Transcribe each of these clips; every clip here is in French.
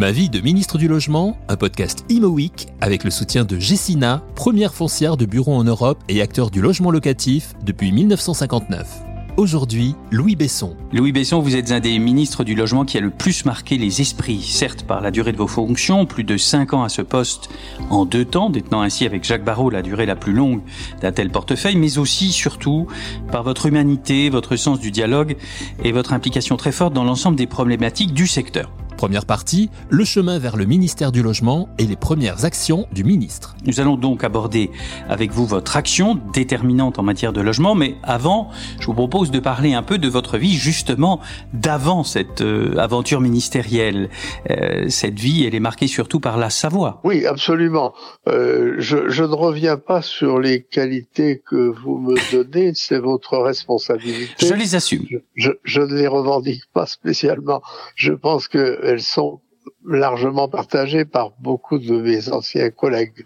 Ma vie de ministre du Logement, un podcast Imo avec le soutien de Gessina, première foncière de bureau en Europe et acteur du logement locatif depuis 1959. Aujourd'hui, Louis Besson. Louis Besson, vous êtes un des ministres du logement qui a le plus marqué les esprits, certes par la durée de vos fonctions, plus de cinq ans à ce poste en deux temps, détenant ainsi avec Jacques Barrault la durée la plus longue d'un tel portefeuille, mais aussi, surtout, par votre humanité, votre sens du dialogue et votre implication très forte dans l'ensemble des problématiques du secteur. Première partie, le chemin vers le ministère du Logement et les premières actions du ministre. Nous allons donc aborder avec vous votre action déterminante en matière de logement, mais avant, je vous propose de parler un peu de votre vie justement d'avant cette euh, aventure ministérielle. Euh, cette vie, elle est marquée surtout par la Savoie. Oui, absolument. Euh, je, je, ne reviens pas sur les qualités que vous me donnez, c'est votre responsabilité. Je les assume. Je, je, je ne les revendique pas spécialement. Je pense que elles sont largement partagées par beaucoup de mes anciens collègues.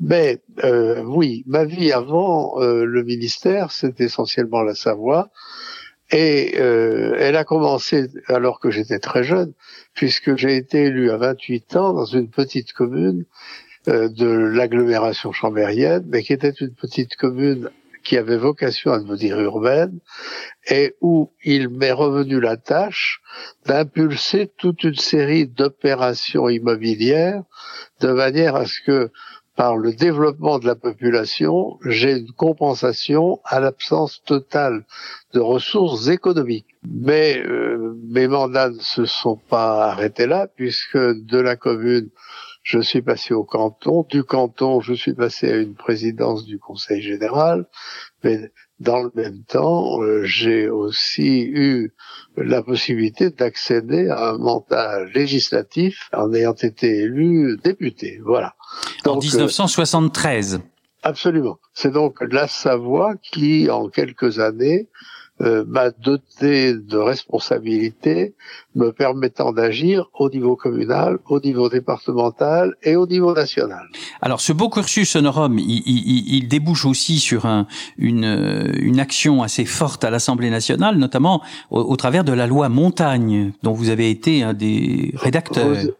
Mais euh, oui, ma vie avant euh, le ministère, c'est essentiellement la Savoie. Et euh, elle a commencé alors que j'étais très jeune, puisque j'ai été élu à 28 ans dans une petite commune de l'agglomération chambérienne, mais qui était une petite commune qui avait vocation à devenir urbaine et où il m'est revenu la tâche d'impulser toute une série d'opérations immobilières de manière à ce que par le développement de la population, j'ai une compensation à l'absence totale de ressources économiques. Mais euh, mes mandats ne se sont pas arrêtés là, puisque de la commune, je suis passé au canton, du canton, je suis passé à une présidence du Conseil général, mais dans le même temps, euh, j'ai aussi eu la possibilité d'accéder à un mandat législatif en ayant été élu député. Voilà. Donc, en 1973. Euh, absolument. C'est donc la Savoie qui, en quelques années, euh, m'a doté de responsabilités me permettant d'agir au niveau communal, au niveau départemental et au niveau national. Alors ce beau cursus honorum, il, il, il débouche aussi sur un, une, une action assez forte à l'Assemblée nationale, notamment au, au, travers de la loi Montagne, dont vous avez été un des rédacteurs. Vous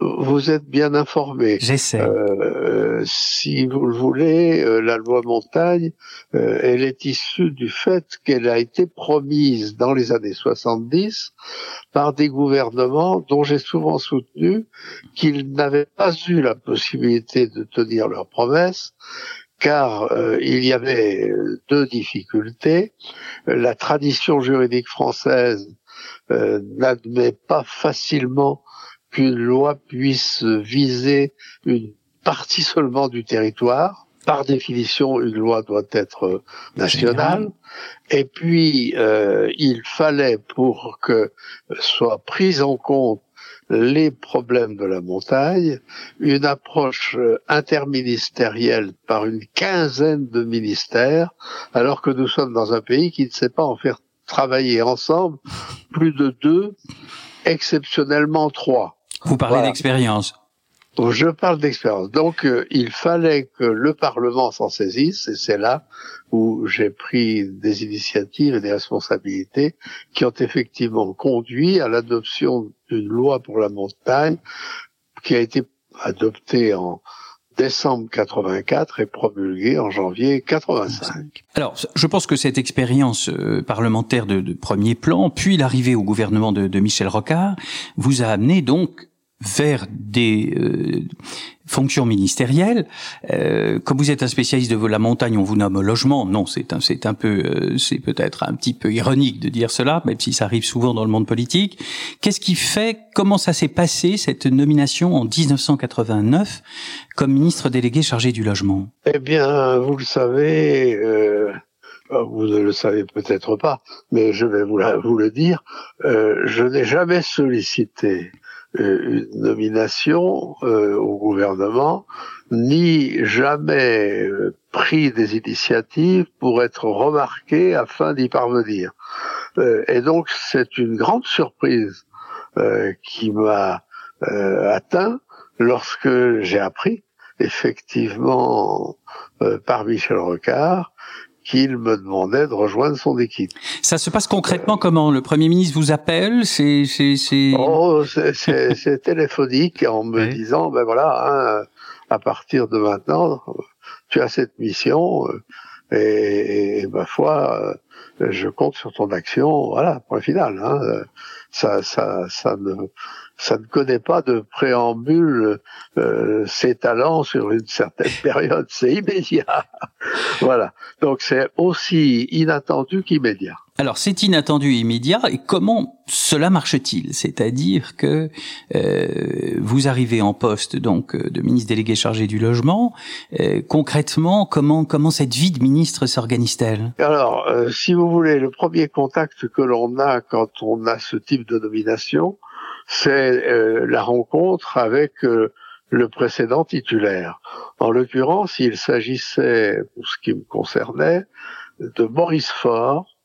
vous êtes bien informé. J'essaie. Euh, si vous le voulez, euh, la loi Montagne, euh, elle est issue du fait qu'elle a été promise dans les années 70 par des gouvernements dont j'ai souvent soutenu qu'ils n'avaient pas eu la possibilité de tenir leurs promesses car euh, il y avait deux difficultés. La tradition juridique française euh, n'admet pas facilement qu'une loi puisse viser une partie seulement du territoire. Par définition, une loi doit être nationale. Et puis, euh, il fallait, pour que soient prises en compte les problèmes de la montagne, une approche interministérielle par une quinzaine de ministères, alors que nous sommes dans un pays qui ne sait pas en faire travailler ensemble plus de deux, exceptionnellement trois. Vous parlez voilà. d'expérience. Je parle d'expérience. Donc, euh, il fallait que le Parlement s'en saisisse, et c'est là où j'ai pris des initiatives et des responsabilités qui ont effectivement conduit à l'adoption d'une loi pour la montagne qui a été adoptée en décembre 84 et promulguée en janvier 85. Alors, je pense que cette expérience euh, parlementaire de, de, premier plan, puis l'arrivée au gouvernement de, de Michel Rocard, vous a amené donc vers des euh, fonctions ministérielles. Euh, comme vous êtes un spécialiste de la montagne, on vous nomme logement. Non, c'est un, c'est un peu, euh, c'est peut-être un petit peu ironique de dire cela, même si ça arrive souvent dans le monde politique. Qu'est-ce qui fait, comment ça s'est passé cette nomination en 1989 comme ministre délégué chargé du logement? Eh bien, vous le savez. Euh vous ne le savez peut-être pas, mais je vais vous, la, vous le dire, euh, je n'ai jamais sollicité une nomination euh, au gouvernement, ni jamais euh, pris des initiatives pour être remarqué afin d'y parvenir. Euh, et donc c'est une grande surprise qui m'a atteint lorsque j'ai appris effectivement par Michel Rocard qu'il me demandait de rejoindre son équipe. Ça se passe concrètement comment? Le Premier ministre vous appelle C'est oh, téléphonique en me disant ben voilà, hein, à partir de maintenant, tu as cette mission euh, et, et, ma foi, euh, je compte sur ton action. Voilà, point final. Hein. Ça, ça, ça ne ça ne connaît pas de préambule euh, ses talents sur une certaine période, c'est immédiat. voilà. Donc c'est aussi inattendu qu'immédiat. Alors c'est inattendu immédiat. Et comment cela marche-t-il? C'est-à-dire que euh, vous arrivez en poste donc euh, de ministre délégué chargé du logement. Euh, concrètement, comment comment cette vie de ministre s'organise-t-elle? Alors, euh, si vous voulez, le premier contact que l'on a quand on a ce type de nomination, c'est la rencontre avec le précédent titulaire. En l'occurrence, il s'agissait, pour ce qui me concernait, de Maurice Faure,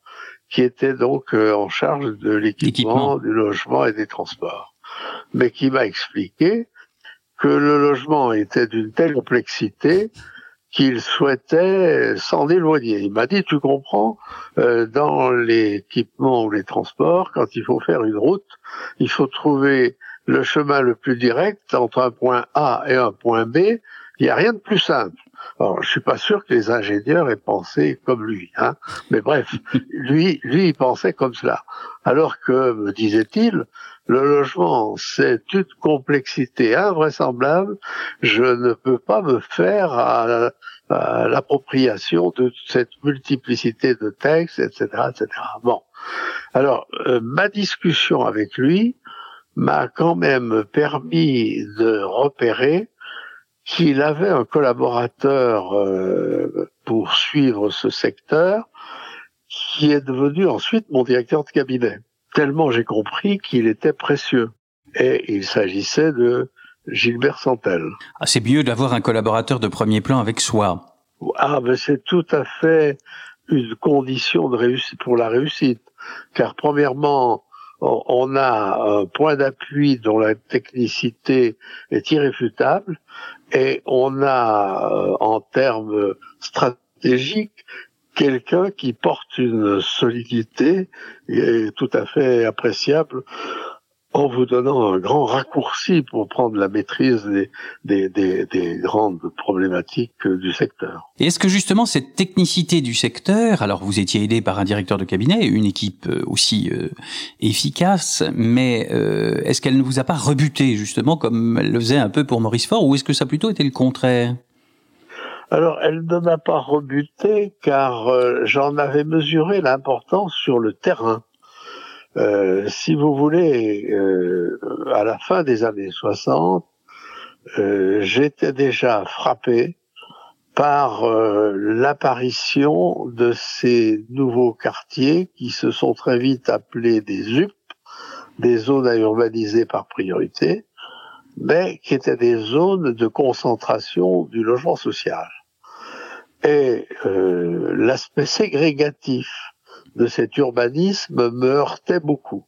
qui était donc euh, en charge de l'équipement, du logement et des transports, mais qui m'a expliqué que le logement était d'une telle complexité qu'il souhaitait s'en éloigner. Il m'a dit, tu comprends, euh, dans l'équipement ou les transports, quand il faut faire une route, il faut trouver le chemin le plus direct entre un point A et un point B. Il n'y a rien de plus simple. Alors, je suis pas sûr que les ingénieurs aient pensé comme lui, hein. Mais bref, lui, lui, il pensait comme cela. Alors que, me disait-il, le logement, c'est une complexité invraisemblable. Je ne peux pas me faire à, l'appropriation de cette multiplicité de textes, etc., etc. Bon. Alors, euh, ma discussion avec lui m'a quand même permis de repérer qu'il avait un collaborateur euh, pour suivre ce secteur qui est devenu ensuite mon directeur de cabinet. Tellement j'ai compris qu'il était précieux. Et il s'agissait de Gilbert Santel. Ah, c'est mieux d'avoir un collaborateur de premier plan avec soi. Ah, mais c'est tout à fait une condition de réussite pour la réussite. Car premièrement, on a un point d'appui dont la technicité est irréfutable et on a euh, en termes stratégiques quelqu'un qui porte une solidité tout à fait appréciable en vous donnant un grand raccourci pour prendre la maîtrise des, des, des, grandes problématiques du secteur. Et est-ce que justement cette technicité du secteur, alors vous étiez aidé par un directeur de cabinet, une équipe euh, aussi euh, efficace, mais euh, est-ce qu'elle ne vous a pas rebuté justement comme elle le faisait un peu pour Maurice Faure, ou est-ce que ça plutôt était le contraire? Alors, elle ne m'a pas rebuté car j'en avais mesuré l'importance sur le terrain. Euh, si vous voulez, euh, à la fin des années 60, euh, j'étais déjà frappé par l'apparition de ces nouveaux quartiers qui se sont très vite appelés des UP, des zones à urbaniser par priorité, mais qui étaient des zones de concentration du logement social. Et l'aspect ségrégatif de cet urbanisme me heurtait beaucoup.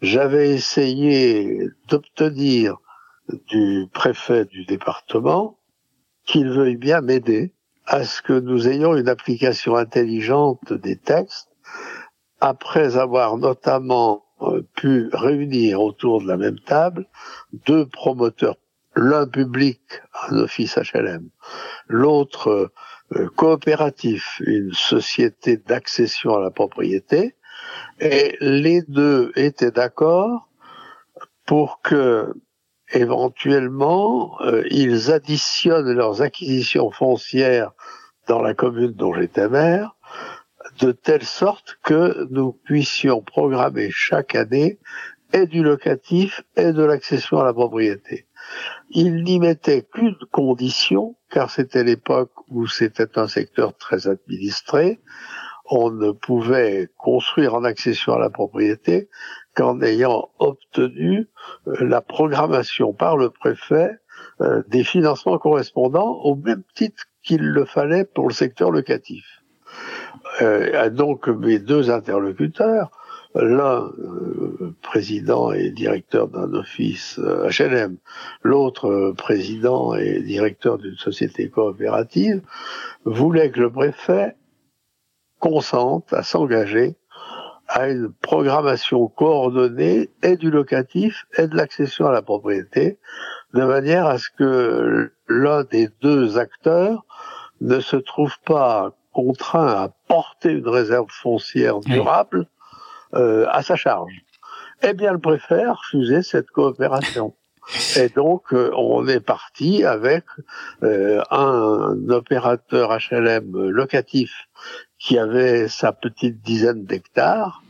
J'avais essayé d'obtenir du préfet du département qu'il veuille bien m'aider à ce que nous ayons une application intelligente des textes, après avoir notamment euh, pu réunir autour de la même table deux promoteurs, l'un public, un office HLM, l'autre euh, coopératif, une société d'accession à la propriété, et les deux étaient d'accord pour que éventuellement euh, ils additionnent leurs acquisitions foncières dans la commune dont j'étais maire, de telle sorte que nous puissions programmer chaque année et du locatif et de l'accession à la propriété. Il n'y mettait qu'une condition, car c'était l'époque où c'était un secteur très administré. On ne pouvait construire en accession à la propriété qu'en ayant obtenu euh, la programmation par le préfet euh, des financements correspondants au même titre qu'il le fallait pour le secteur locatif. Euh, donc mes deux interlocuteurs l'un euh, président et directeur d'un office HLM, euh, l'autre euh, président et directeur d'une société coopérative, voulait que le préfet consentent à s'engager à une programmation coordonnée et du locatif et de l'accession à la propriété, de manière à ce que l'un des deux acteurs ne se trouve pas contraint à porter une réserve foncière durable à sa charge. Eh bien, le préfet a refusé cette coopération. Et donc, euh, on est parti avec euh, un opérateur HLM locatif qui avait sa petite dizaine d'hectares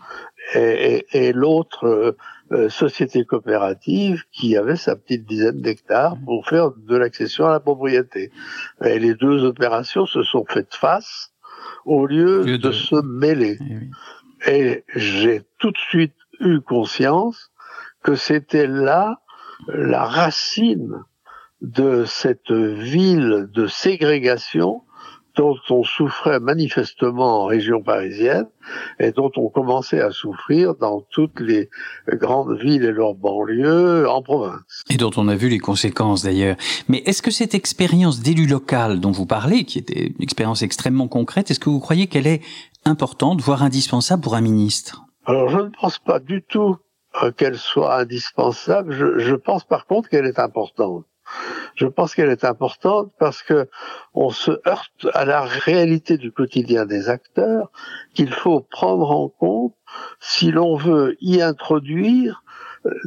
et, et, l'autre euh, société coopérative qui avait sa petite dizaine d'hectares pour faire de l'accession à la propriété. Et les deux opérations se sont faites face au lieu de... se mêler. Eh et j'ai tout de suite eu conscience que c'était là la racine de cette ville de ségrégation dont on souffrait manifestement en région parisienne et dont on commençait à souffrir dans toutes les grandes villes et leurs banlieues en province. Et dont on a vu les conséquences d'ailleurs. Mais est-ce que cette expérience d'élu local dont vous parlez, qui était une expérience extrêmement concrète, est-ce que vous croyez qu'elle est importante, voire indispensable pour un ministre? Alors je ne pense pas du tout euh, qu'elle soit indispensable. Je, je pense par contre qu'elle est importante. Je pense qu'elle est importante parce que on se heurte à la réalité du quotidien des acteurs qu'il faut prendre en compte si l'on veut y introduire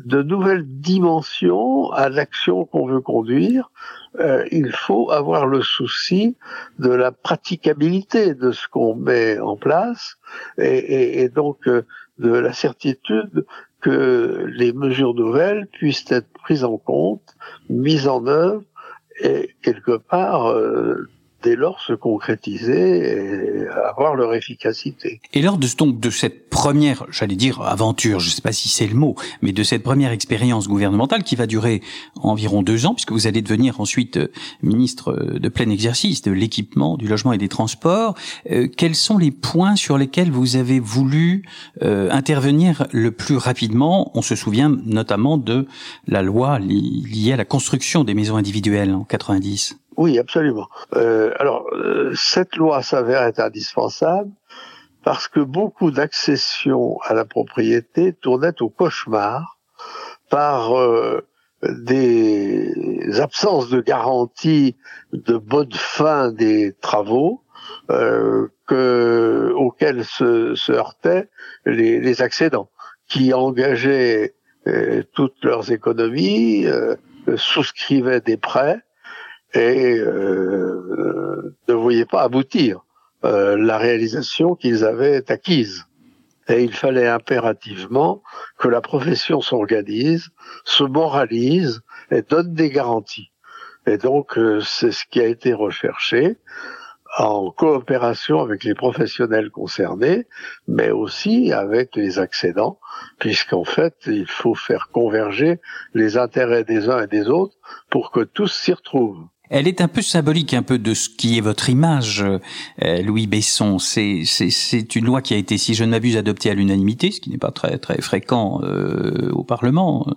de nouvelles dimensions à l'action qu'on veut conduire. Euh, il faut avoir le souci de la praticabilité de ce qu'on met en place et, donc euh, de la certitude que les mesures nouvelles puissent être prises en compte, mises en œuvre et quelque part euh, dès lors se concrétiser et avoir leur efficacité. Et lors de, donc, de cette première, j'allais dire aventure, je ne sais pas si c'est le mot, mais de cette première expérience gouvernementale qui va durer environ deux ans, puisque vous allez devenir ensuite euh, ministre euh, de plein exercice de l'équipement, du logement et des transports, euh, quels sont les points sur lesquels vous avez voulu euh, intervenir le plus rapidement? On se souvient notamment de la loi liée à la construction des maisons individuelles en 90. Oui, absolument. Euh, alors, euh, cette loi s'avère être indispensable parce que beaucoup d'accessions à la propriété tournaient au cauchemar par euh, des absences de garantie de bonne fin des travaux euh, que, auxquels se, se heurtaient les, les, accédants, qui engageaient euh, toutes leurs économies, souscrivaient des prêts et euh, ne voyaient pas aboutir euh, la réalisation qu'ils avaient acquise. Et il fallait impérativement que la profession s'organise, se moralise et donne des garanties. Et donc, euh, c'est ce qui a été recherché en coopération avec les professionnels concernés, mais aussi avec les accédants, puisqu'en fait, il faut faire converger les intérêts des uns et des autres pour que tous s'y retrouvent. Elle est un peu symbolique, un peu de ce qui est votre image, euh, Louis Besson. C'est, une loi qui a été, si je ne m'abuse, adoptée à l'unanimité, ce qui n'est pas très très fréquent euh, au Parlement.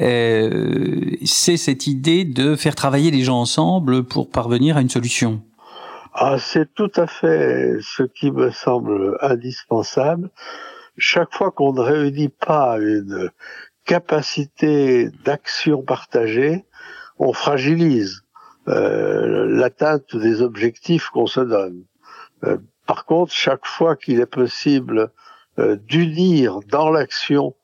Euh, c'est cette idée de faire travailler les gens ensemble pour parvenir à une solution. Ah, c'est tout à fait ce qui me semble indispensable. Chaque fois qu'on ne réunit pas une capacité d'action partagée, on fragilise l'atteinte des objectifs qu'on se donne. Euh, par contre, chaque fois qu'il est possible euh, d'unir dans l'action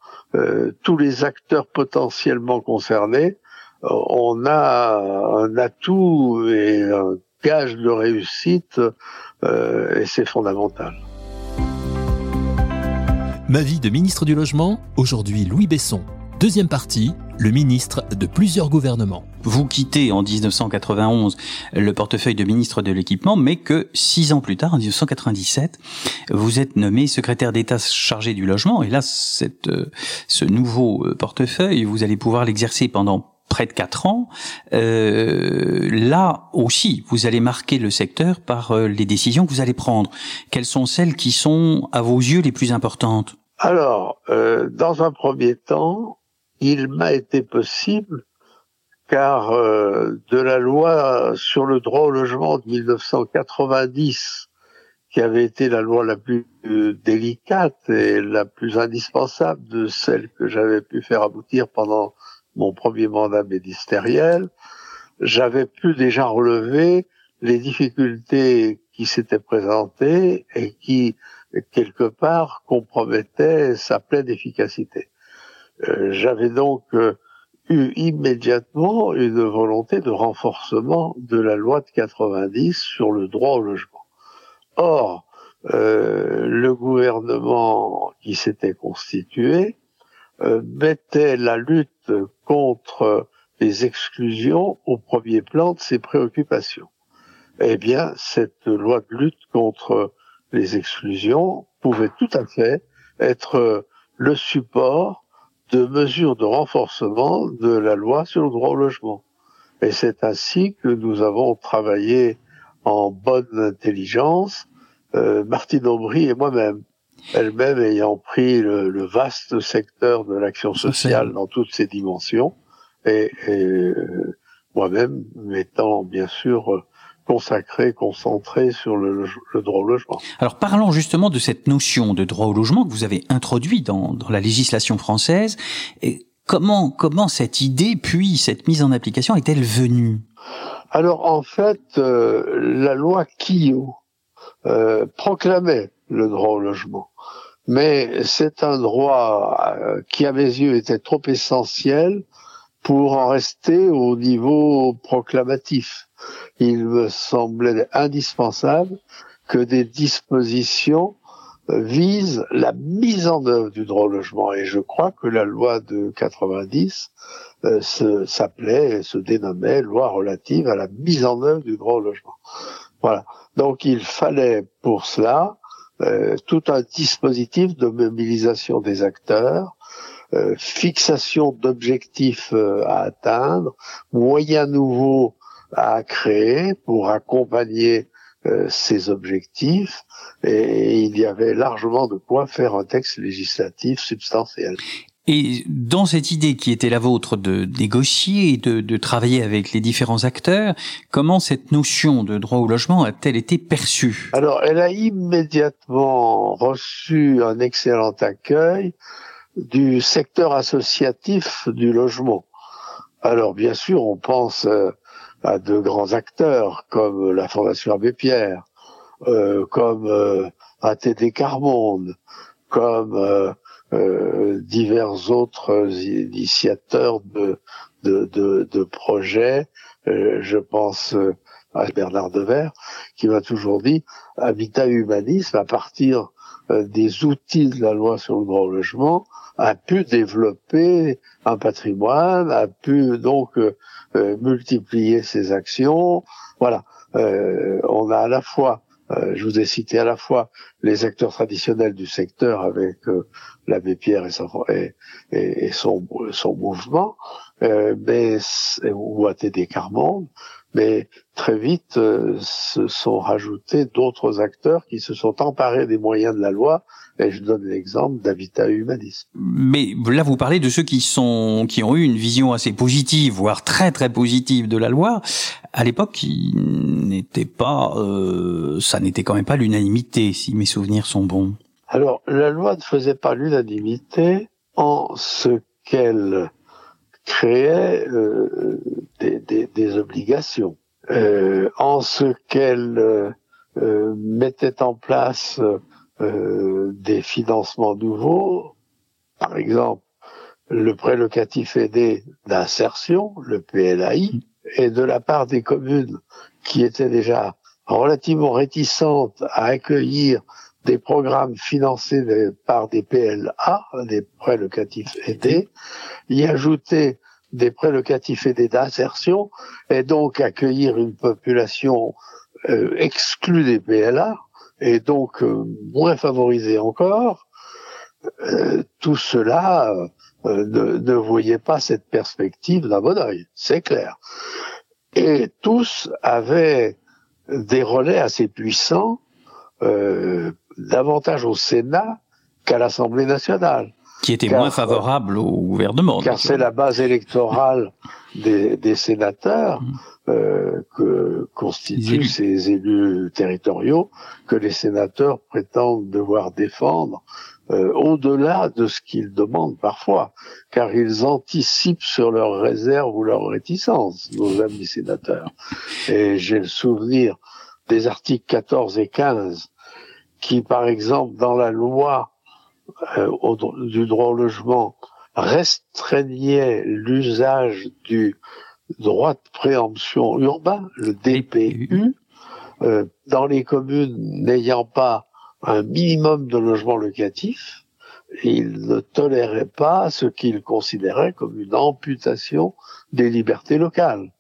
tous les acteurs potentiellement concernés, on a un atout et un gage de réussite et c'est fondamental. Ma vie de ministre du Logement, aujourd'hui Louis Besson. Deuxième partie, le ministre de plusieurs gouvernements. Vous quittez en 1991 le portefeuille de ministre de l'équipement, mais que six ans plus tard, en 1997, vous êtes nommé secrétaire d'État chargé du logement. Et là, cette, euh, ce nouveau euh, portefeuille, vous allez pouvoir l'exercer pendant près de quatre ans. Euh, là aussi, vous allez marquer le secteur par euh, les décisions que vous allez prendre. Quelles sont celles qui sont, à vos yeux, les plus importantes? Alors, euh, dans un premier temps, il m'a été possible, car euh, de la loi sur le droit au logement de 1990, qui avait été la loi la plus délicate et la plus indispensable de celle que j'avais pu faire aboutir pendant mon premier mandat ministériel, j'avais pu déjà relever les difficultés qui s'étaient présentées et qui, quelque part, compromettaient sa pleine efficacité. Euh, j'avais donc euh, eu immédiatement une volonté de renforcement de la loi de 90 sur le droit au logement. Or, euh, le gouvernement qui s'était constitué euh, mettait la lutte contre les exclusions au premier plan de ses préoccupations. Eh bien, cette loi de lutte contre les exclusions pouvait tout à fait être le support de mesures de renforcement de la loi sur le droit au logement. Et c'est ainsi que nous avons travaillé en bonne intelligence, euh, Martine Aubry et moi-même, elle-même ayant pris le, vaste secteur de l'action sociale dans toutes ses dimensions, et, euh, moi-même m'étant bien sûr consacré, concentré sur le, droit au logement. Alors parlons justement de cette notion de droit au logement que vous avez introduit dans, dans la législation française. Et comment, comment cette idée, puis cette mise en application est-elle venue? Alors en fait, euh, la loi Quillot euh, proclamait le droit au logement. Mais c'est un droit euh, qui, à mes yeux, était trop essentiel pour en rester au niveau proclamatif. Il me semblait indispensable que des dispositions euh, visent la mise en œuvre du droit au logement. Et je crois que la loi de 90 euh, s'appelait se dénommait loi relative à la mise en œuvre du droit au logement. Voilà. Donc il fallait pour cela euh, tout un dispositif de mobilisation des acteurs, euh, fixation d'objectifs euh, à atteindre, moyens nouveaux à créer pour accompagner euh, ces objectifs et il y avait largement de quoi faire un texte législatif substantiel. Et dans cette idée qui était la vôtre de négocier, de, de travailler avec les différents acteurs, comment cette notion de droit au logement a-t-elle été perçue? Alors, elle a immédiatement reçu un excellent accueil du secteur associatif du logement. Alors bien sûr, on pense euh, à de grands acteurs comme la Fondation Abbé Pierre, euh, comme euh, ATD Carmonde, comme euh, euh, divers autres initiateurs de, de, de, de projets. je pense à Bernard Devers, qui m'a toujours dit, Habitat Humanisme, à partir des outils de la loi sur le droit au logement, a pu développer un patrimoine, a pu donc euh, euh, multiplier ses actions. Voilà, euh, on a à la fois, je vous ai cité à la fois les acteurs traditionnels du secteur avec l'abbé Pierre et son, et, et son, son mouvement, mais ou ATD Carmonde, mais très vite se sont rajoutés d'autres acteurs qui se sont emparés des moyens de la loi et je donne l'exemple d'Habitat Humanisme. Mais là, vous parlez de ceux qui sont, qui ont eu une vision assez positive, voire très très positive de la loi. À l'époque, il n'était pas, euh, ça n'était quand même pas l'unanimité, si mes souvenirs sont bons. Alors, la loi ne faisait pas l'unanimité en ce qu'elle créait euh, des, des, des, obligations, euh, en ce qu'elle euh, mettait en place euh, des financements nouveaux, par exemple le prêt locatif aidé d'insertion, le PLAI, et de la part des communes qui étaient déjà relativement réticentes à accueillir des programmes financés par des PLA, des prêts locatifs aidés, y ajouter des prêts locatifs aidés d'insertion et donc accueillir une population euh, exclue des PLA, et donc euh, moins favorisés encore, euh, tout cela euh, ne, ne, voyait pas cette perspective d'un bon oeil, c'est clair. Et tous avaient des relais assez puissants, davantage au Sénat qu'à l'Assemblée nationale. Qui était moins favorable au gouvernement. Car c'est la base électorale des, des sénateurs mmh. euh, que constituent ces élus territoriaux que les sénateurs prétendent devoir défendre euh, au-delà de ce qu'ils demandent parfois, car ils anticipent sur leurs réserves ou leurs réticences, nos amis sénateurs. Et j'ai le souvenir des articles 14 et 15 qui, par exemple, dans la loi euh, du droit au logement, restreignaient l'usage du droit de préemption urbain, le DPU, euh, dans les communes n'ayant pas un minimum de logements locatifs, ils ne toléraient pas ce qu'ils considéraient comme une amputation des libertés locales.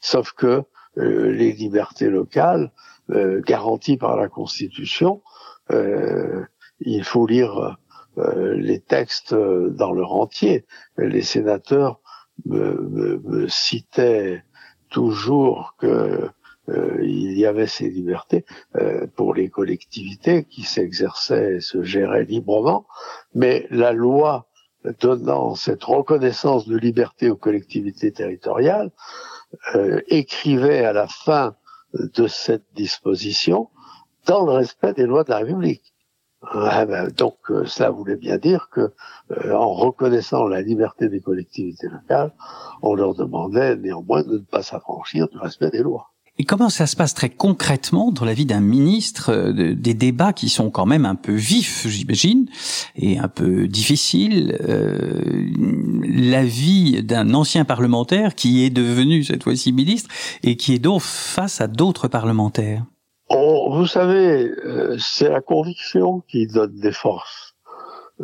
Sauf que euh, les libertés locales, euh, garanties par la Constitution, il faut lire les textes dans leur entier. Les sénateurs me, me citaient toujours que euh, il y avait ces libertés euh, pour les collectivités qui s'exerçaient, se géraient librement, mais la loi donnant cette reconnaissance de liberté aux collectivités territoriales euh, écrivait à la fin de cette disposition dans le respect des lois de la République. Ben, donc cela voulait bien dire que en reconnaissant la liberté des collectivités locales, on leur demandait néanmoins de ne pas s'affranchir du respect des lois. Et comment ça se passe très concrètement dans la vie d'un ministre, euh, des débats qui sont quand même un peu vifs, j'imagine, et un peu difficiles, euh, la vie d'un ancien parlementaire qui est devenu cette fois-ci ministre et qui est donc face à d'autres parlementaires? Vous savez, euh, c'est la conviction qui donne des forces.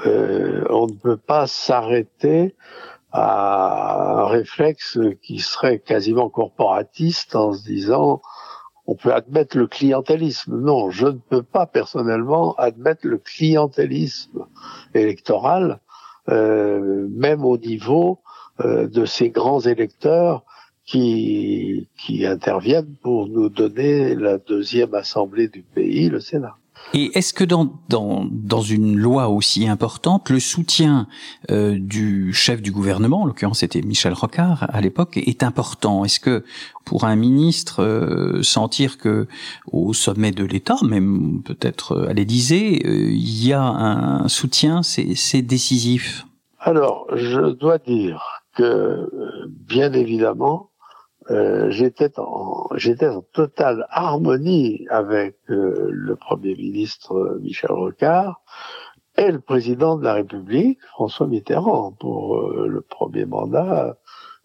Euh, on ne peut pas s'arrêter à un réflexe qui serait quasiment corporatiste en se disant on peut admettre le clientélisme. Non, je ne peux pas personnellement admettre le clientélisme électoral, euh, même au niveau euh, de ces grands électeurs qui, qui interviennent pour nous donner la deuxième assemblée du pays, le Sénat. Et est-ce que dans, dans, dans une loi aussi importante, le soutien euh, du chef du gouvernement, en l'occurrence c'était Michel Rocard à l'époque, est important? Est-ce que pour un ministre euh, sentir que au sommet de l'État, même peut-être à l'Élysée, euh, il y a un soutien, c'est décisif? Alors, je dois dire que bien évidemment, euh, j'étais en j'étais en totale harmonie avec euh, le premier ministre euh, Michel Rocard et le président de la République François Mitterrand pour le premier mandat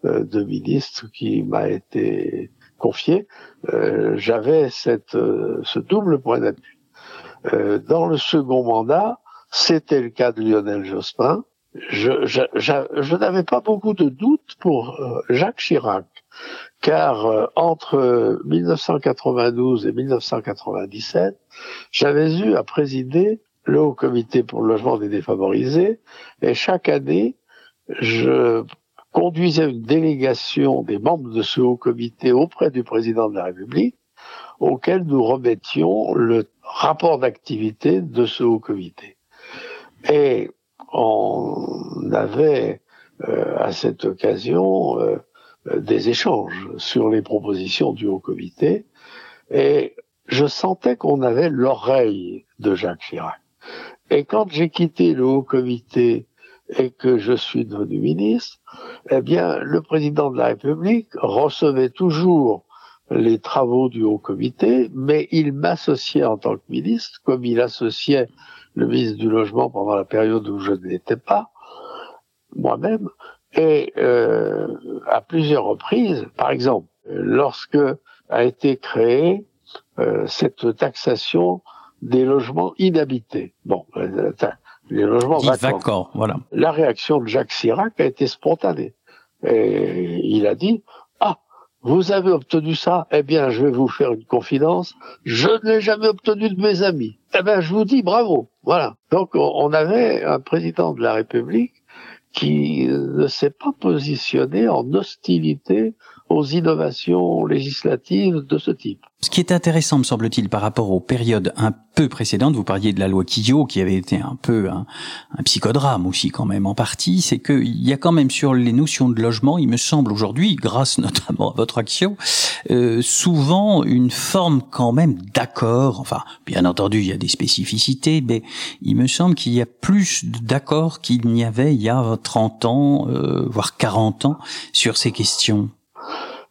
de ministre qui m'a été confié. J'avais cette ce double point d'appui. dans le second mandat, c'était le cas de Lionel Jospin. Je, je, je n'avais pas beaucoup de doutes pour Jacques Chirac car euh, entre 1992 et 1997, j'avais eu à présider le Haut Comité pour le logement des défavorisés, et chaque année, je conduisais une délégation des membres de ce Haut Comité auprès du Président de la République, auquel nous remettions le rapport d'activité de ce Haut Comité. Et on avait euh, à cette occasion euh, des échanges sur les propositions du Haut Comité et je sentais qu'on avait l'oreille de Jacques Chirac. Et quand j'ai quitté le Haut Comité et que je suis devenu ministre, eh bien, le président de la République recevait toujours les travaux du Haut Comité, mais il m'associait en tant que ministre, comme il associait le ministre du Logement pendant la période où je n'étais pas, moi-même, et euh, à plusieurs reprises, par exemple, lorsque a été créée euh, cette taxation des logements inhabités. Bon, euh, les logements vacants. Voilà. La réaction de Jacques Chirac a été spontanée. Et il a dit Ah, vous avez obtenu ça Eh bien, je vais vous faire une confidence. Je ne l'ai jamais obtenu de mes amis. Eh bien, je vous dis bravo. Voilà. Donc, on avait un président de la République qui ne s'est pas positionné en hostilité aux innovations législatives de ce type. Ce qui est intéressant, me semble-t-il, par rapport aux périodes un peu précédentes, vous parliez de la loi Quillot, qui avait été un peu un, psychodrame aussi quand même en partie, c'est qu'il y a quand même sur les notions de logement, il me semble aujourd'hui, grâce notamment à votre action, euh, souvent une forme quand même d'accord. Enfin, bien entendu, il y a des spécificités, mais il me semble qu'il y a plus d'accords qu'il n'y avait il y a 30 ans, euh, voire 40 ans, sur ces questions.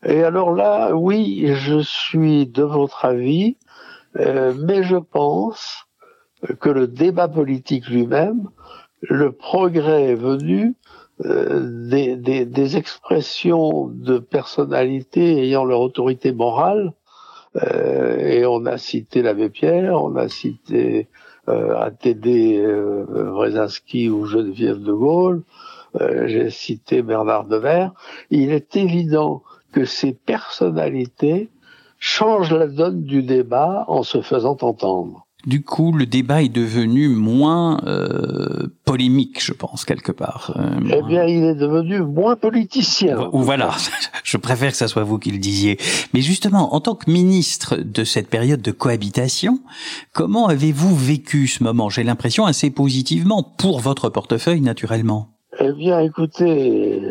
Et alors là, oui, je suis de votre avis, euh, mais je pense que le débat politique lui-même, le progrès est venu euh, des, expressions de personnalités ayant leur autorité morale, euh, et on a cité l'abbé Pierre, on a cité ATD euh, ou Geneviève de Gaulle, j'ai cité Bernard Devers. Il est évident que ces personnalités changent la donne du débat en se faisant entendre. Du coup, le débat est devenu moins euh, polémique, je pense, quelque part. Euh, eh bien, il est devenu moins politicien. Ou voilà, je préfère que ça soit vous qui le disiez. Mais justement, en tant que ministre de cette période de cohabitation, comment avez-vous vécu ce moment J'ai l'impression assez positivement, pour votre portefeuille, naturellement? Eh bien, écoutez,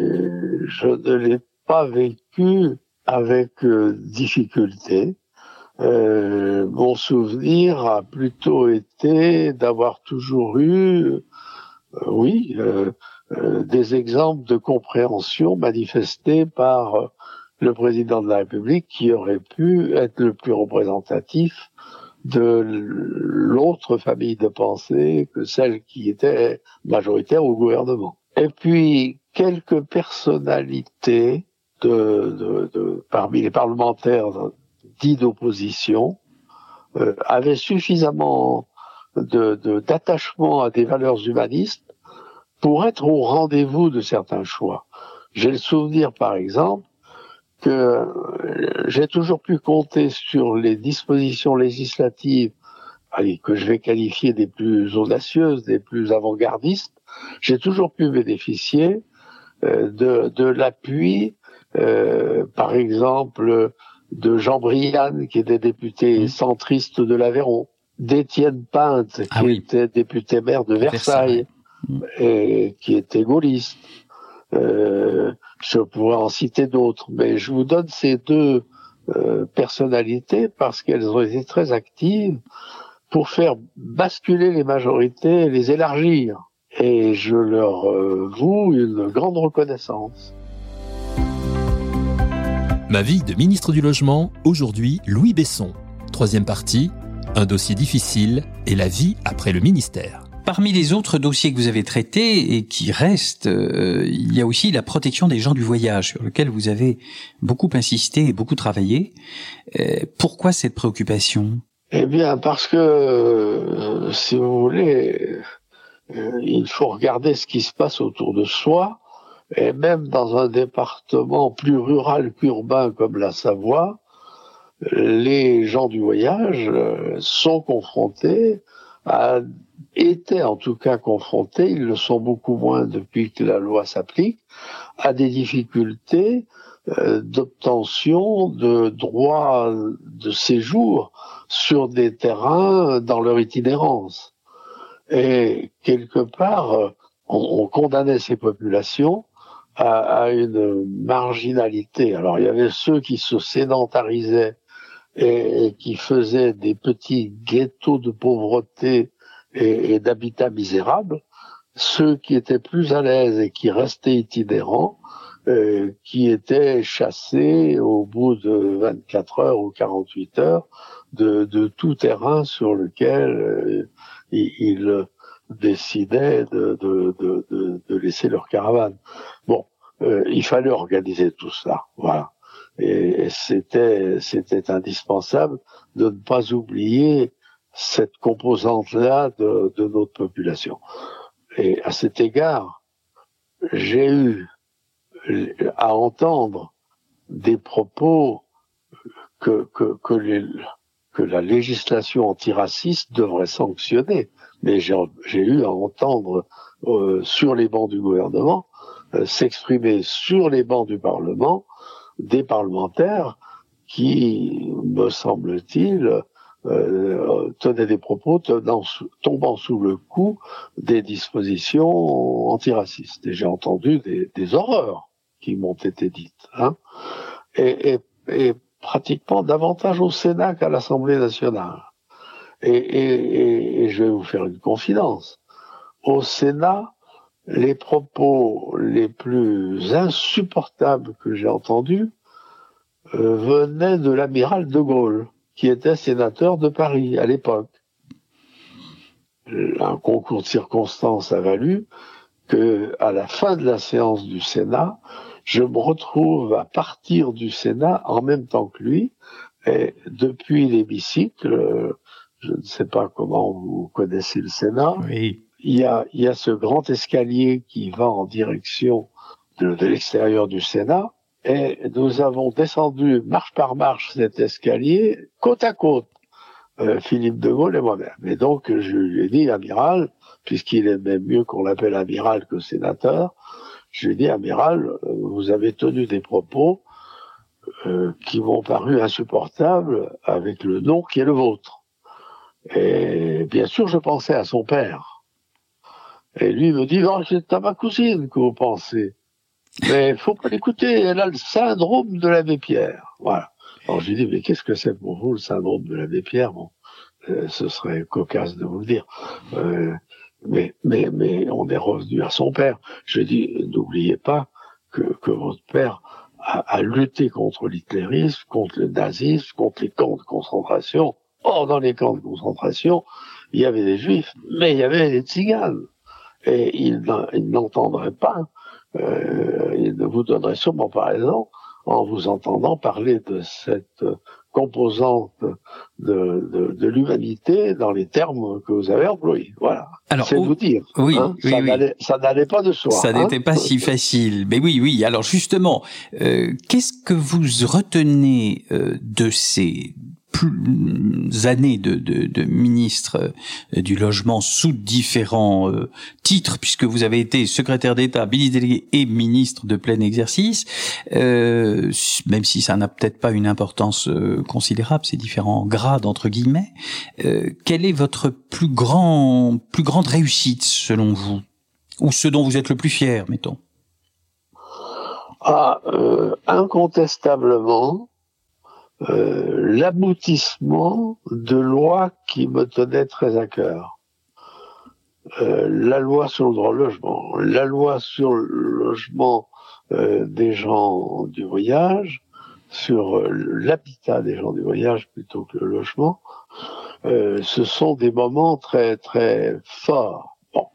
je ne l'ai pas vécu avec euh, difficulté. Euh, mon souvenir a plutôt été d'avoir toujours eu, euh, oui, euh, des exemples de compréhension manifestés par le président de la République qui aurait pu être le plus représentatif de l'autre famille de pensée que celle qui était majoritaire au gouvernement. Et puis, quelques personnalités de, de, parmi les parlementaires dits d'opposition euh, avaient suffisamment d'attachement à des valeurs humanistes pour être au rendez-vous de certains choix. J'ai le souvenir, par exemple, que j'ai toujours pu compter sur les dispositions législatives allez, que je vais qualifier des plus audacieuses, des plus avant-gardistes, j'ai toujours pu bénéficier euh, de, de l'appui, par exemple, de Jean Briand, qui était député centriste de l'Aveyron, d'Étienne Pinte, ah qui était député maire de Versailles, mmh. et qui était gaulliste. Euh, je pourrais en citer d'autres, mais je vous donne ces deux euh, personnalités parce qu'elles ont été très actives pour faire basculer les majorités et les élargir et je leur euh, voue une grande reconnaissance. Ma vie de ministre du Logement, aujourd'hui Louis Besson. Troisième partie, un dossier difficile et la vie après le ministère. Parmi les autres dossiers que vous avez traités et qui restent, euh, il y a aussi la protection des gens du voyage, sur lequel vous avez beaucoup insisté et beaucoup travaillé. Euh, pourquoi cette préoccupation? Eh bien, parce que, si vous voulez, euh, il faut regarder ce qui se passe autour de soi, et même dans un département plus rural qu'urbain comme la Savoie, les gens du voyage euh, sont confrontés à, étaient en tout cas confrontés, ils le sont beaucoup moins depuis que la loi s'applique, à des difficultés euh, d'obtention de droits de séjour sur des terrains dans leur itinérance. Et quelque part, euh, on, condamnait ces populations à, une marginalité. Alors il y avait ceux qui se sédentarisaient et, qui faisaient des petits ghettos de pauvreté et, d'habitat misérable, ceux qui étaient plus à l'aise et qui restaient itinérants, euh, qui étaient chassés au bout de 24 heures ou 48 heures de, tout terrain sur lequel euh, ils décidaient de, de, de, de, laisser leur caravane. Bon, euh, il fallait organiser tout ça, voilà. Et c'était c'était indispensable de ne pas oublier cette composante-là de, de notre population. Et à cet égard, j'ai eu à entendre des propos que, que, que les, que la législation antiraciste devrait sanctionner. Mais j'ai eu à entendre euh, sur les bancs du gouvernement euh, s'exprimer sur les bancs du Parlement des parlementaires qui, me semble-t-il, euh, tenaient des propos tombant sous le coup des dispositions antiracistes. Et j'ai entendu des, des, horreurs qui m'ont été dites. Hein. Et, et, et, pratiquement davantage au Sénat qu'à l'Assemblée nationale. Et, et, je vais vous faire une confidence. Au Sénat, les propos les plus insupportables que j'ai entendus euh, venaient de l'amiral de Gaulle, qui était sénateur de Paris à l'époque. Un concours de circonstances a valu que, à la fin de la séance du Sénat, je me retrouve à partir du Sénat en même temps que lui, et depuis l'hémicycle, je ne sais pas comment vous connaissez le Sénat, oui il y a, il y a ce grand escalier qui va en direction de, de l'extérieur du Sénat, et nous avons descendu marche par marche cet escalier côte à côte, euh, Philippe de Gaulle et moi-même. Et donc je lui ai dit, amiral, puisqu'il est même mieux qu'on l'appelle amiral que sénateur, je lui ai dit, amiral, vous avez tenu des propos euh, qui m'ont paru insupportables avec le nom qui est le vôtre. Et bien sûr, je pensais à son père et lui me dit, non, c'est à ma cousine que vous pensez. Mais faut pas l'écouter, elle a le syndrome de l'abbé Pierre. Voilà. Alors je lui dis, mais qu'est-ce que c'est pour vous le syndrome de l'abbé Pierre? Bon, euh, ce serait cocasse de vous le dire. Euh, mais, mais, mais on est revenu à son père. Je lui dis, n'oubliez pas que, que votre père a, a lutté contre l'hitlérisme, contre le nazisme, contre les camps de concentration. Or, dans les camps de concentration, il y avait des juifs, mais il y avait des tziganes et il, n'entendrait pas, euh, il ne vous donnerait sûrement pas raison en vous entendant parler de cette composante de, de, de l'humanité dans les termes que vous avez employés. Voilà. Alors, c'est vous dire. Oui, hein, oui, ça n'allait pas de soi. Ça hein. n'était pas si facile. Mais oui, oui. Alors justement, euh, qu'est-ce que vous retenez euh, de ces plus années de, de, de ministre euh, du logement sous différents euh, titres, puisque vous avez été secrétaire d'État, ministre délégué et ministre de plein exercice, euh, même si ça n'a peut-être pas une importance euh, considérable, ces différents grades entre guillemets. Euh, quelle est votre plus grand, plus grande réussite selon vous, ou ce dont vous êtes le plus fier, mettons? Ah, incontestablement, euh, l'aboutissement de lois qui me tenaient très à cœur. Euh, la loi sur le droit au logement, la loi sur le logement euh, des gens du voyage, sur l'habitat des gens du voyage plutôt que le logement, ce sont des moments très très forts. Bon.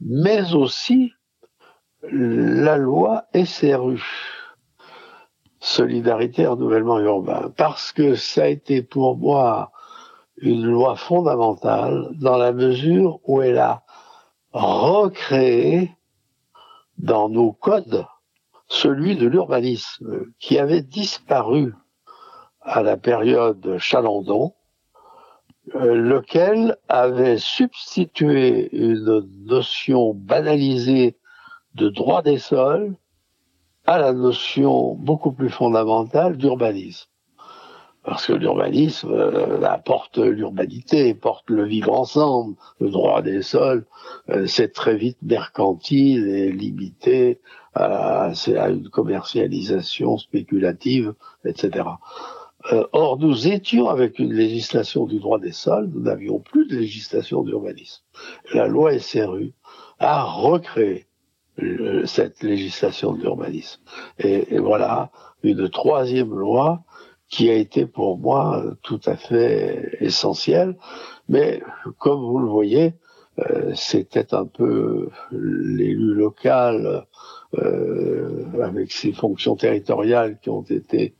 mais aussi la loi SRU solidarité renouvellement urbain, parce que ça a été pour moi une loi fondamentale dans la mesure où elle a recréé dans nos codes celui de l'urbanisme qui avait disparu à la période Chalandon, euh, lequel avait substitué une notion banalisée de droit des sols à la notion beaucoup plus fondamentale d'urbanisme. Parce que l'urbanisme euh, apporte l'urbanité, porte le vivre ensemble, le droit des sols, euh, c'est très vite mercantile et limité à, à une commercialisation spéculative, etc. Euh, or, nous étions avec une législation du droit des sols, nous n'avions plus de législation d'urbanisme. La loi SRU a recréé cette législation d'urbanisme. Et, et, voilà une troisième loi qui a été pour moi tout à fait essentielle. Mais comme vous le voyez, euh, c'était un peu l'élu local euh, avec ses fonctions territoriales qui ont été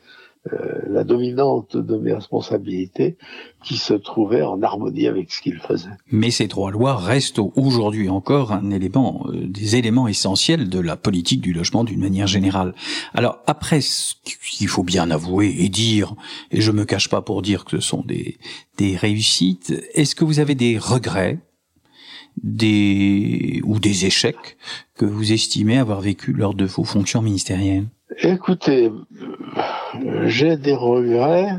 la dominante de mes responsabilités qui se trouvait en harmonie avec ce qu'il faisait. Mais ces trois lois restent aujourd'hui encore un élément, euh, des éléments essentiels de la politique du logement d'une manière générale. Alors après, ce qu'il faut bien avouer et dire, et je me cache pas pour dire que ce sont des, des réussites, est-ce que vous avez des regrets des ou des échecs que vous estimez avoir vécu lors de vos fonctions ministérielles? Écoutez, j'ai des regrets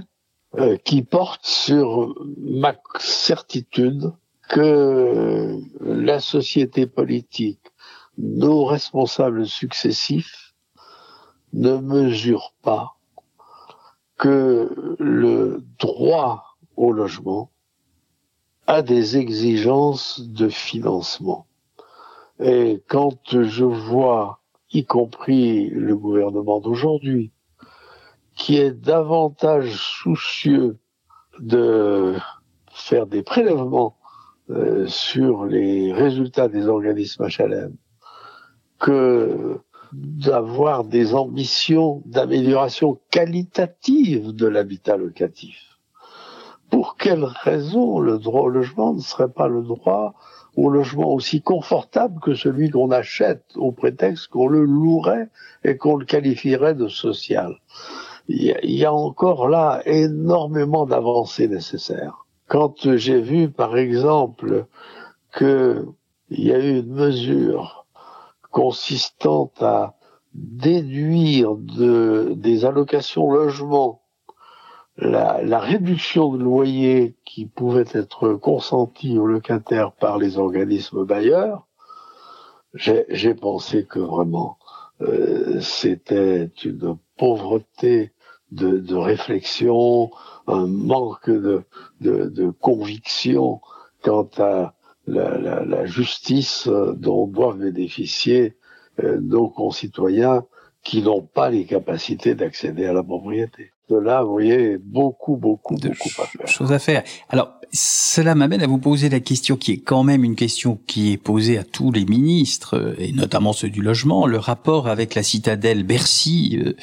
euh, qui portent sur ma certitude que la société politique, nos responsables successifs, ne mesurent pas que le droit au logement a des exigences de financement. Et quand je vois, y compris le gouvernement d'aujourd'hui, qui est davantage soucieux de faire des prélèvements euh, sur les résultats des organismes HLM que d'avoir des ambitions d'amélioration qualitative de l'habitat locatif. Pour quelle raison le droit au logement ne serait pas le droit au logement aussi confortable que celui qu'on achète au prétexte qu'on le louerait et qu'on le qualifierait de social? Il y, a encore là énormément d'avancées nécessaires. Quand j'ai vu, par exemple, qu'il y a eu une mesure consistant à déduire de, des allocations logement la, la, réduction de loyer qui pouvait être consentie aux locataires par les organismes bailleurs, j'ai pensé que vraiment euh, c'était une pauvreté de, réflexion, un manque de, de, conviction quant à la, justice dont doivent bénéficier euh, nos concitoyens qui n'ont pas les capacités d'accéder à la propriété. De là, vous voyez, beaucoup, beaucoup, de beaucoup à faire. Choses à faire. Alors, cela m'amène à vous poser la question qui est quand même une question qui est posée à tous les ministres, euh, et notamment ceux du logement, le rapport avec la citadelle Bercy, euh,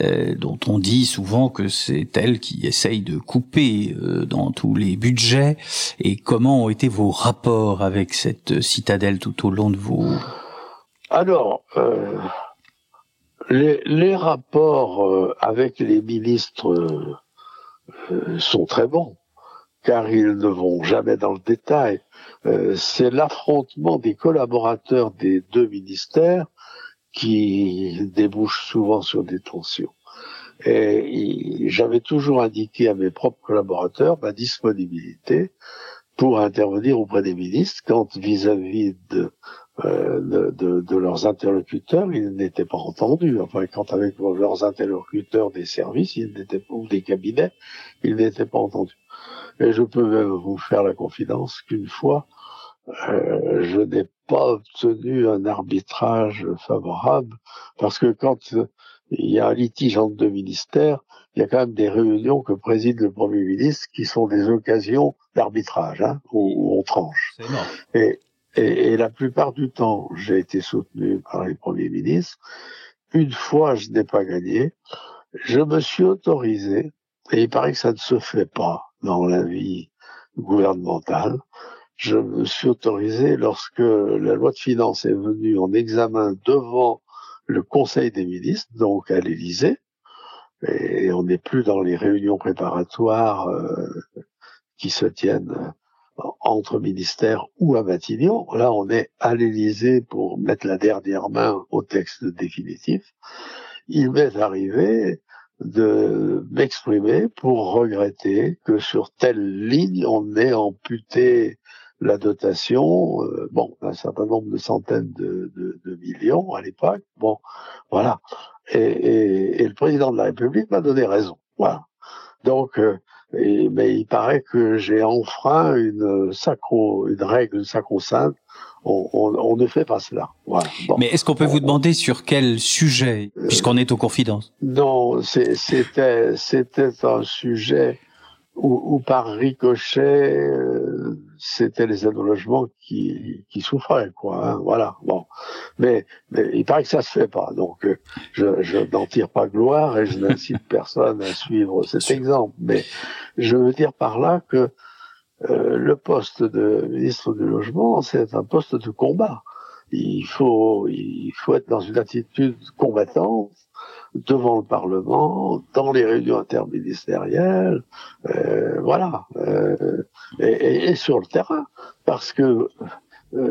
euh, dont on dit souvent que c'est elle qui essaye de couper euh, dans tous les budgets, et comment ont été vos rapports avec cette citadelle tout au long de vos... Alors, euh, les, les, rapports euh, avec les ministres euh, sont très bons, car ils ne vont jamais dans le détail. Euh, c'est l'affrontement des collaborateurs des deux ministères qui débouche souvent sur des tensions. Et j'avais toujours indiqué à mes propres collaborateurs ma disponibilité pour intervenir auprès des ministres quand vis-à-vis de euh, de, de, de, leurs interlocuteurs, ils n'étaient pas entendus. Enfin, quand avec leurs interlocuteurs des services, ils n'étaient ou des cabinets, ils n'étaient pas entendus. Et je peux même vous faire la confidence qu'une fois, euh, je n'ai pas obtenu un arbitrage favorable parce que quand il y a un litige entre deux ministères, il y a quand même des réunions que préside le Premier ministre qui sont des occasions d'arbitrage, hein, où, où, on tranche. Et, et, et, la plupart du temps, j'ai été soutenu par les premiers ministres. Une fois, je n'ai pas gagné. Je me suis autorisé, et il paraît que ça ne se fait pas dans la vie gouvernementale. Je me suis autorisé lorsque la loi de finances est venue en examen devant le Conseil des ministres, donc à l'Élysée, et on n'est plus dans les réunions préparatoires euh, qui se tiennent entre ministères ou à Matignon. Là, on est à l'Élysée pour mettre la dernière main au texte définitif. Il m'est arrivé de m'exprimer pour regretter que sur telle ligne, on ait amputé la dotation, euh, bon, un certain nombre de centaines de, millions à l'époque. Bon, voilà. Et, le président de la République m'a donné raison. Voilà. Donc, euh, et, mais il paraît que j'ai enfreint une sacro, une règle sacro-sainte. On, on, on, ne fait pas cela. Voilà. Bon. Mais est-ce qu'on peut vous demander sur quel sujet, puisqu'on est aux confidences? Non, c'était c'était un sujet où, où, par ricochet, euh, c'était les aides au logement qui, qui souffraient, quoi. Hein, voilà. Bon, mais, mais, il paraît que ça se fait pas, donc euh, je, je n'en tire pas gloire et je n'incite personne à suivre cet exemple. Mais je veux dire par là que euh, le poste de ministre du logement, c'est un poste de combat. Il faut, il faut être dans une attitude combattante devant le Parlement, dans les réunions interministérielles, euh, voilà, euh, et, et, et, sur le terrain, parce que euh,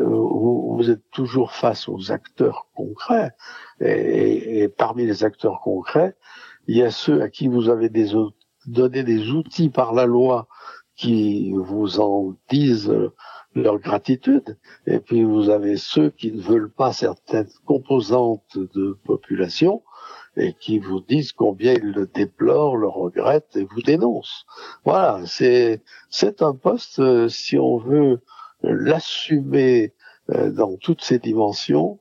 vous, vous, êtes toujours face aux acteurs concrets. Et, et, parmi les acteurs concrets, il y a ceux à qui vous avez des, donné des outils par la loi qui vous en disent leur gratitude. Et puis vous avez ceux qui ne veulent pas certaines composantes de population et qui vous disent combien ils le déplorent, le regrettent et vous dénoncent. Voilà, c'est c'est un poste euh, si on veut l'assumer euh, dans toutes ses dimensions.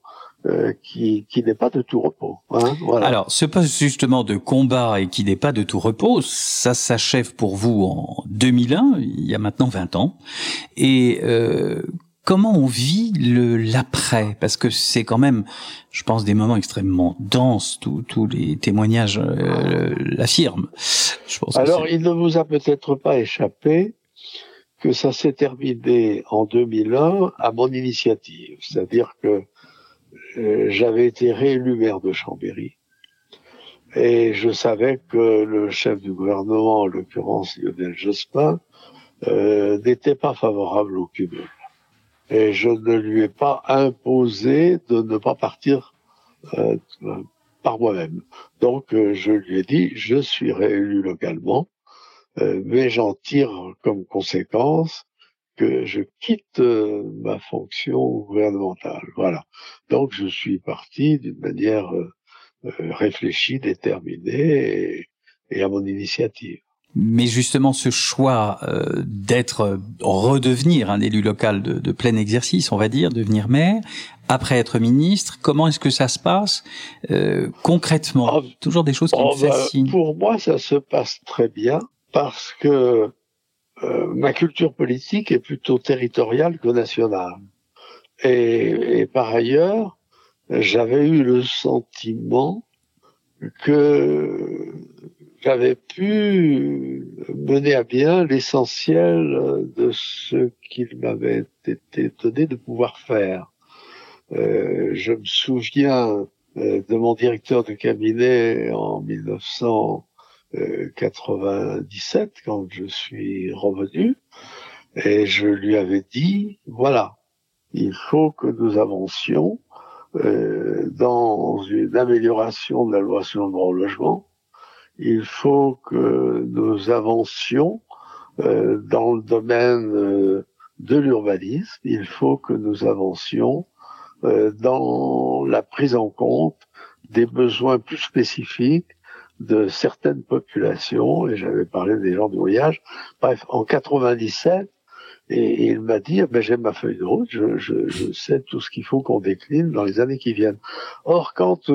Euh, qui, qui n'est pas de tout repos. Hein, voilà. Alors, ce poste justement de combat et qui n'est pas de tout repos, ça s'achève pour vous en 2001, il y a maintenant 20 ans. Et euh, comment on vit le l'après? Parce que c'est quand même, je pense, des moments extrêmement denses. Tous les témoignages euh, l'affirment. Alors, il ne vous a peut-être pas échappé que ça s'est terminé en 2001 à mon initiative. C'est-à-dire que euh, j'avais été réélu maire de Chambéry. Et je savais que le chef du gouvernement, en l'occurrence Lionel Jospin, euh, n'était pas favorable au cumul. Et je ne lui ai pas imposé de ne pas partir euh, par moi-même. Donc euh, je lui ai dit, je suis réélu localement, euh, mais j'en tire comme conséquence que je quitte ma fonction gouvernementale. Voilà. Donc je suis parti d'une manière réfléchie, déterminée et, à mon initiative. Mais justement, ce choix d'être, redevenir un élu local de, plein exercice, on va dire, devenir maire, après être ministre, comment est-ce que ça se passe concrètement? Ah, Toujours des choses qui me oh, bah, fascinent. pour moi, ça se passe très bien parce que euh, ma culture politique est plutôt territoriale que nationale. Et, et par ailleurs, j'avais eu le sentiment que j'avais pu mener à bien l'essentiel de ce qu'il m'avait été donné de pouvoir faire. Euh, je me souviens euh, de mon directeur de cabinet en 1900 97 quand je suis revenu et je lui avais dit voilà il faut que nous avancions euh, dans une amélioration de la loi sur le logement il faut que nous avancions euh, dans le domaine euh, de l'urbanisme il faut que nous avancions euh, dans la prise en compte des besoins plus spécifiques de certaines populations, et j'avais parlé des gens de voyage. Bref, en 97, et, il m'a dit, ben, j'ai ma feuille de route, je, sais tout ce qu'il faut qu'on décline dans les années qui viennent. Or, quand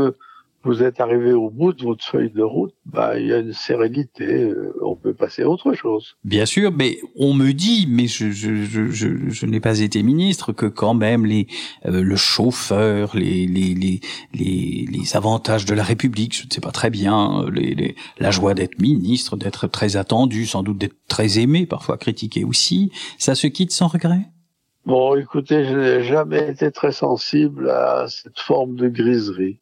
vous êtes arrivé au bout de votre feuille de route, bah, il y a une sérénité, euh, on peut passer à autre chose. Bien sûr, mais on me dit, mais je, je, je, je, je n'ai pas été ministre, que quand même les, euh, le chauffeur, les, les, les, les, les avantages de la République, je ne sais pas très bien, les, les, la joie d'être ministre, d'être très attendu, sans doute d'être très aimé, parfois critiqué aussi, ça se quitte sans regret? Bon, écoutez, je n'ai jamais été très sensible à cette forme de griserie.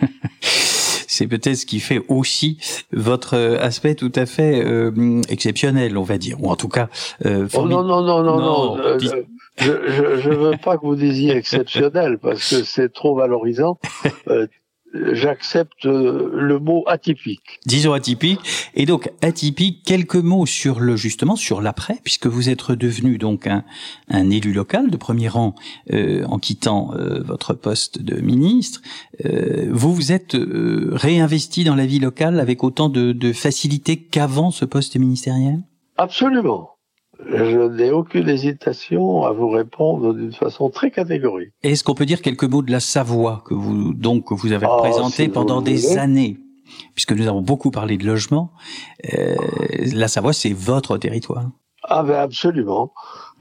c'est peut-être ce qui fait aussi votre aspect tout à fait euh, exceptionnel, on va dire, ou en tout cas. Euh, oh non non non non non. Euh, je, je, je veux pas que vous disiez exceptionnel parce que c'est trop valorisant. Euh, j'accepte euh, le mot atypique. Disons atypique. Et donc atypique, quelques mots sur le justement sur l'après, puisque vous êtes redevenu donc un, un élu local de premier rang euh, en quittant euh, votre poste de ministre. Euh, vous vous êtes euh, réinvesti dans la vie locale avec autant de, de facilité qu'avant ce poste ministériel? Absolument. Je n'ai aucune hésitation à vous répondre d'une façon très catégorique. Est-ce qu'on peut dire quelques mots de la Savoie que vous donc que vous avez oh, représenté pendant des années? Puisque nous avons beaucoup parlé de logement, euh, la Savoie, c'est votre territoire. Ah ben absolument.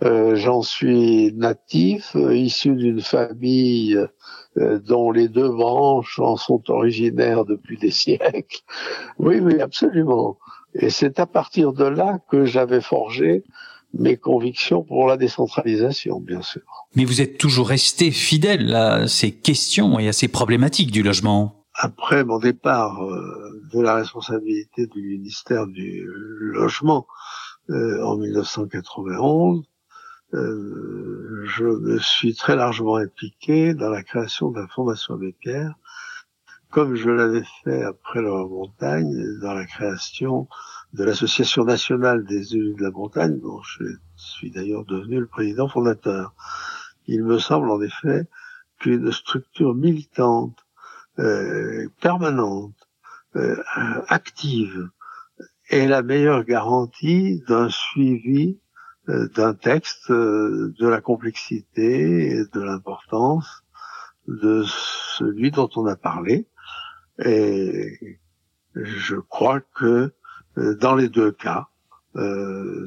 Euh, J'en suis natif, issu d'une famille euh, dont les deux branches en sont originaires depuis des siècles. Oui, oui, absolument. Et c'est à partir de là que j'avais forgé mes convictions pour la décentralisation, bien sûr. Mais vous êtes toujours resté fidèle à ces questions et à ces problématiques du logement. Après mon départ euh, de la responsabilité du ministère du Logement euh, en 1991, euh, je me suis très largement impliqué dans la création de la Fondation des Pierres, comme je l'avais fait après la montagne, dans la création de l'Association nationale des élus de la montagne, dont je suis d'ailleurs devenu le président fondateur. Il me semble en effet qu'une structure militante, euh, permanente, euh, active, est la meilleure garantie d'un suivi euh, d'un texte, de la complexité et de l'importance de celui dont on a parlé. Et je crois que dans les deux cas,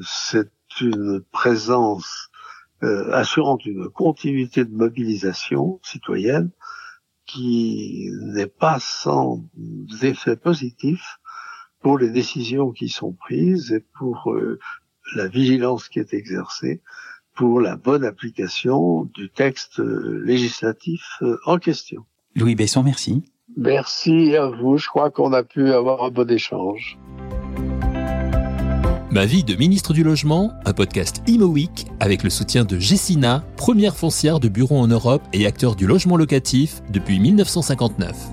c'est une présence assurant une continuité de mobilisation citoyenne qui n'est pas sans effet positif pour les décisions qui sont prises et pour la vigilance qui est exercée pour la bonne application du texte législatif euh, en question. Louis Besson, merci. Merci à vous. Je crois qu'on a pu avoir un bon échange. Ma vie de ministre du Logement, un podcast Imo Week avec le soutien de Gessina, première foncière de bureau en Europe et acteur du logement locatif depuis 1959.